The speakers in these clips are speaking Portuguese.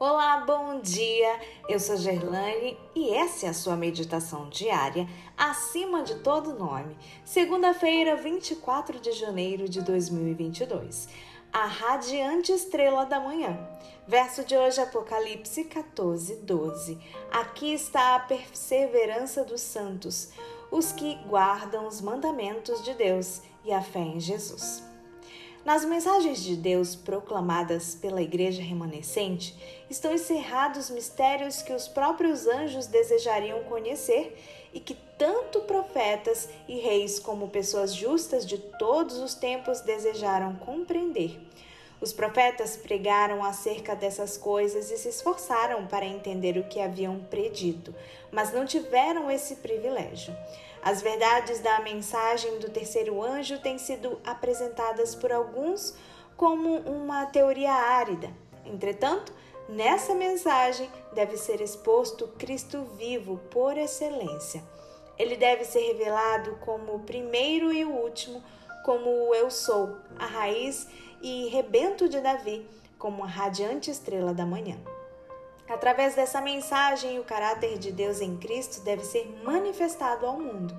Olá, bom dia! Eu sou Gerlane e essa é a sua meditação diária acima de todo nome. Segunda-feira, 24 de janeiro de 2022. A radiante estrela da manhã. Verso de hoje, Apocalipse 14, 12. Aqui está a perseverança dos santos, os que guardam os mandamentos de Deus e a fé em Jesus. Nas mensagens de Deus proclamadas pela igreja remanescente, estão encerrados mistérios que os próprios anjos desejariam conhecer e que tanto profetas e reis como pessoas justas de todos os tempos desejaram compreender. Os profetas pregaram acerca dessas coisas e se esforçaram para entender o que haviam predito, mas não tiveram esse privilégio. As verdades da mensagem do terceiro anjo têm sido apresentadas por alguns como uma teoria árida. Entretanto, nessa mensagem deve ser exposto Cristo vivo por excelência. Ele deve ser revelado como o primeiro e o último, como o eu sou, a raiz e rebento de Davi, como a radiante estrela da manhã. Através dessa mensagem, o caráter de Deus em Cristo deve ser manifestado ao mundo.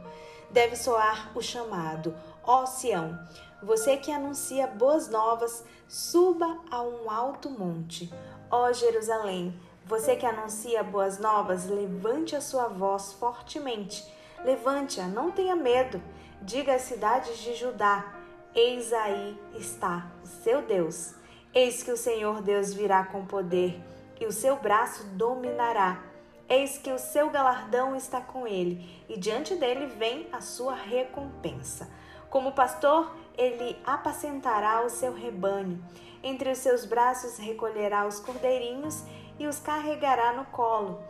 Deve soar o chamado: Ó Sião, você que anuncia boas novas, suba a um alto monte. Ó Jerusalém, você que anuncia boas novas, levante a sua voz fortemente. Levante-a, não tenha medo. Diga às cidades de Judá: Eis aí está o seu Deus. Eis que o Senhor Deus virá com poder e o seu braço dominará. Eis que o seu galardão está com ele, e diante dele vem a sua recompensa. Como pastor, ele apacentará o seu rebanho. Entre os seus braços recolherá os cordeirinhos e os carregará no colo.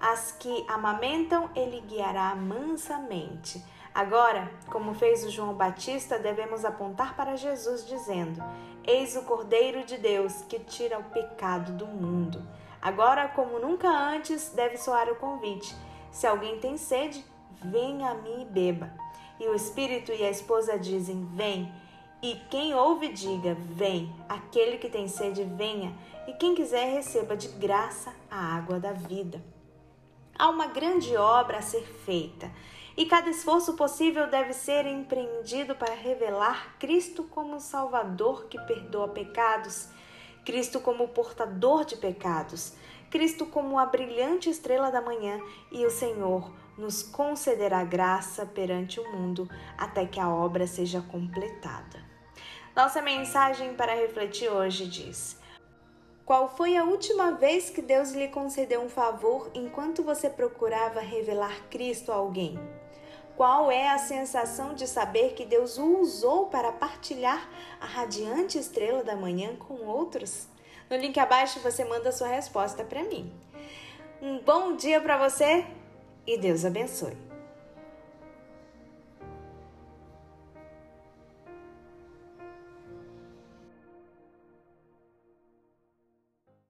As que amamentam, ele guiará mansamente. Agora, como fez o João Batista, devemos apontar para Jesus, dizendo: Eis o Cordeiro de Deus que tira o pecado do mundo. Agora, como nunca antes, deve soar o convite: Se alguém tem sede, venha a mim e beba. E o Espírito e a esposa dizem: Vem. E quem ouve, diga: Vem. Aquele que tem sede, venha. E quem quiser, receba de graça a água da vida. Há uma grande obra a ser feita e cada esforço possível deve ser empreendido para revelar Cristo como Salvador que perdoa pecados, Cristo como portador de pecados, Cristo como a brilhante estrela da manhã e o Senhor nos concederá graça perante o mundo até que a obra seja completada. Nossa mensagem para refletir hoje diz: qual foi a última vez que Deus lhe concedeu um favor enquanto você procurava revelar Cristo a alguém? Qual é a sensação de saber que Deus o usou para partilhar a radiante estrela da manhã com outros? No link abaixo você manda sua resposta para mim. Um bom dia para você e Deus abençoe.